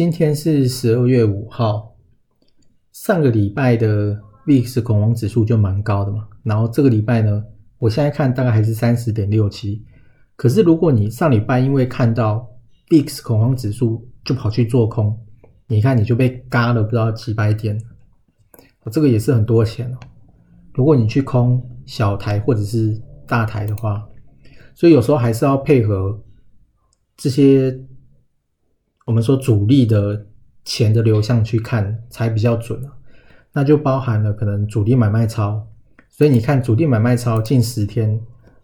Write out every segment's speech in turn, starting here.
今天是十二月五号，上个礼拜的 VIX 恐慌指数就蛮高的嘛，然后这个礼拜呢，我现在看大概还是三十点六七。可是如果你上礼拜因为看到 VIX 恐慌指数就跑去做空，你看你就被嘎了不知道几百点，这个也是很多钱哦。如果你去空小台或者是大台的话，所以有时候还是要配合这些。我们说主力的钱的流向去看才比较准啊，那就包含了可能主力买卖超，所以你看主力买卖超近十天，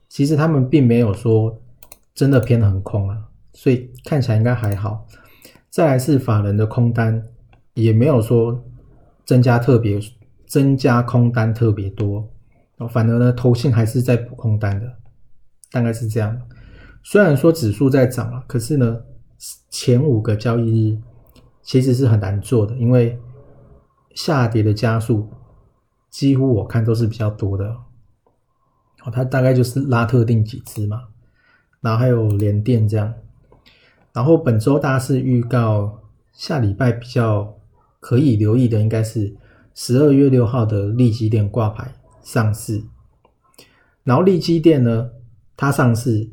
其实他们并没有说真的偏很空啊，所以看起来应该还好。再来是法人的空单也没有说增加特别增加空单特别多，反而呢投信还是在补空单的，大概是这样。虽然说指数在涨啊，可是呢。前五个交易日其实是很难做的，因为下跌的加速几乎我看都是比较多的。哦，它大概就是拉特定几只嘛，然后还有连电这样。然后本周大是预告下礼拜比较可以留意的，应该是十二月六号的利基电挂牌上市。然后利基电呢，它上市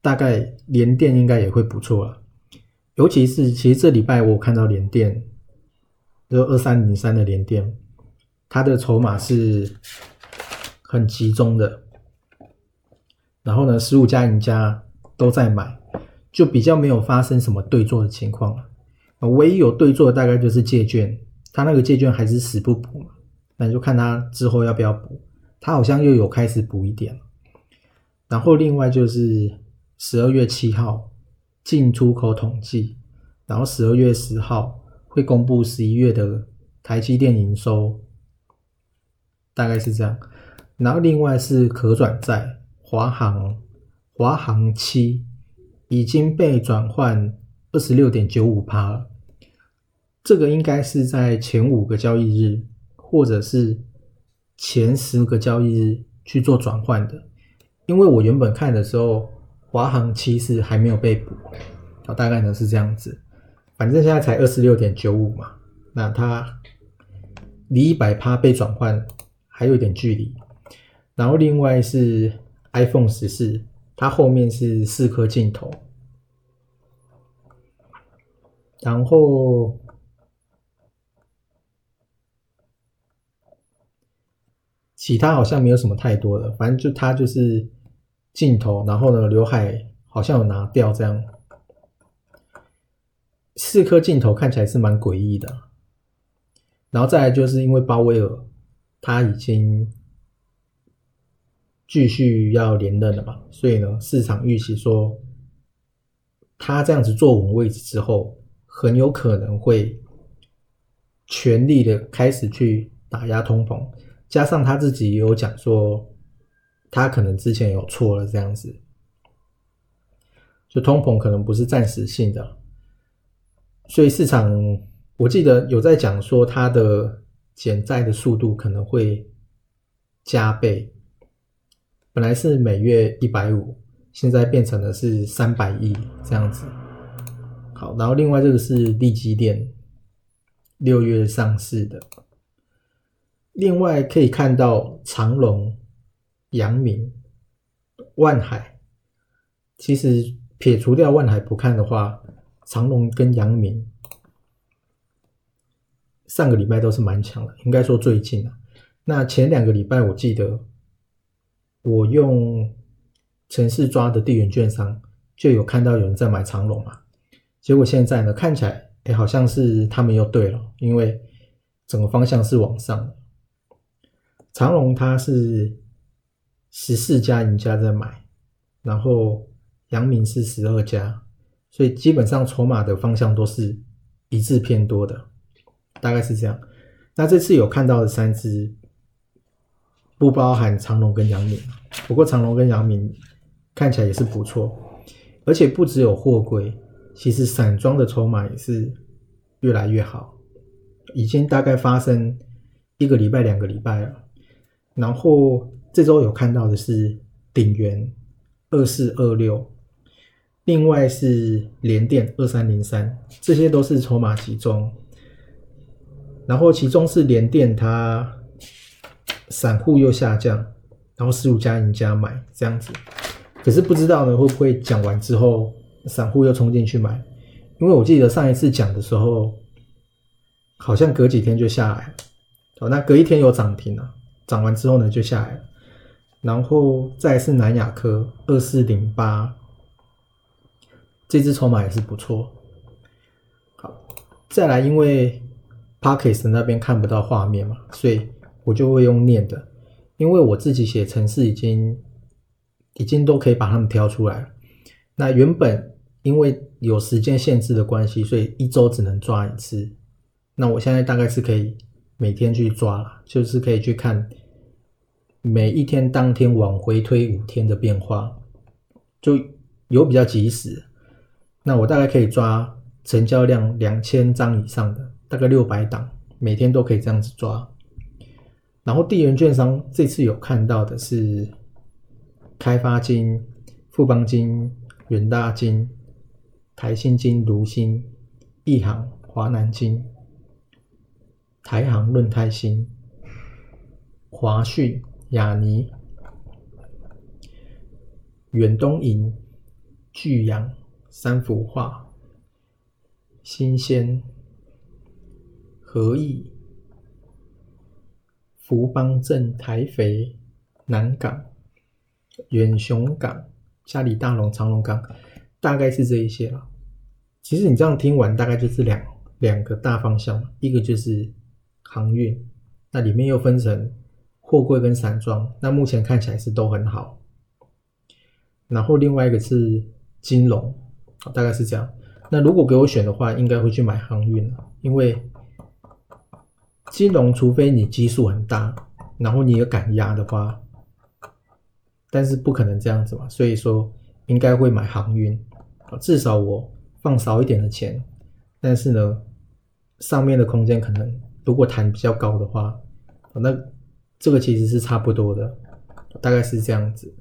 大概连电应该也会不错了。尤其是，其实这礼拜我看到联电，就二三零三的联电，它的筹码是很集中的。然后呢，十五家赢家都在买，就比较没有发生什么对坐的情况了。唯一有对坐的大概就是借券，它那个借券还是死不补嘛，那就看它之后要不要补。它好像又有开始补一点。然后另外就是十二月七号。进出口统计，然后十二月十号会公布十一月的台积电营收，大概是这样。然后另外是可转债，华航华航七已经被转换二十六点九五趴了，这个应该是在前五个交易日或者是前十个交易日去做转换的，因为我原本看的时候。华航七是还没有被捕，啊，大概呢是这样子，反正现在才二十六点九五嘛，那它离一百趴被转换还有一点距离。然后另外是 iPhone 十四，它后面是四颗镜头，然后其他好像没有什么太多的，反正就它就是。镜头，然后呢，刘海好像有拿掉，这样四颗镜头看起来是蛮诡异的。然后再来就是因为鲍威尔他已经继续要连任了嘛，所以呢，市场预期说他这样子坐稳位置之后，很有可能会全力的开始去打压通膨，加上他自己也有讲说。他可能之前有错了，这样子，就通膨可能不是暂时性的，所以市场我记得有在讲说，它的减债的速度可能会加倍，本来是每月一百五，现在变成了是三百亿这样子。好，然后另外这个是利基电，六月上市的，另外可以看到长隆。阳明、万海，其实撇除掉万海不看的话，长隆跟阳明上个礼拜都是蛮强的，应该说最近啊，那前两个礼拜我记得我用城市抓的地缘券商，就有看到有人在买长龙嘛。结果现在呢，看起来哎，好像是他们又对了，因为整个方向是往上的。长龙它是十四家赢家在买，然后阳明是十二家，所以基本上筹码的方向都是一致偏多的，大概是这样。那这次有看到的三只，不包含长隆跟阳明，不过长隆跟阳明看起来也是不错，而且不只有货柜，其实散装的筹码也是越来越好，已经大概发生一个礼拜、两个礼拜了。然后这周有看到的是鼎元二四二六，另外是联电二三零三，这些都是筹码集中。然后其中是联电，它散户又下降，然后十五家赢家买这样子。可是不知道呢会不会讲完之后散户又冲进去买？因为我记得上一次讲的时候，好像隔几天就下来了。哦，那隔一天有涨停了。涨完之后呢，就下来了，然后再是南亚科二四零八，这只筹码也是不错。好，再来，因为 p a c k e s 那边看不到画面嘛，所以我就会用念的，因为我自己写程式已经已经都可以把它们挑出来。那原本因为有时间限制的关系，所以一周只能抓一次。那我现在大概是可以。每天去抓了，就是可以去看每一天当天往回推五天的变化，就有比较及时。那我大概可以抓成交量两千张以上的，大概六百档，每天都可以这样子抓。然后地缘券商这次有看到的是开发金、富邦金、远大金、台新金、卢新、亿航、华南金。台航、润泰新、华讯、雅尼、远东银、巨阳、三幅画、新鲜、和益、福邦镇、台肥、南港、远雄港、嘉里大龙、长隆港，大概是这一些了。其实你这样听完，大概就是两两个大方向，一个就是。航运，那里面又分成货柜跟散装，那目前看起来是都很好。然后另外一个是金融，大概是这样。那如果给我选的话，应该会去买航运因为金融除非你基数很大，然后你有敢压的话，但是不可能这样子嘛，所以说应该会买航运至少我放少一点的钱，但是呢，上面的空间可能。如果弹比较高的话，那这个其实是差不多的，大概是这样子。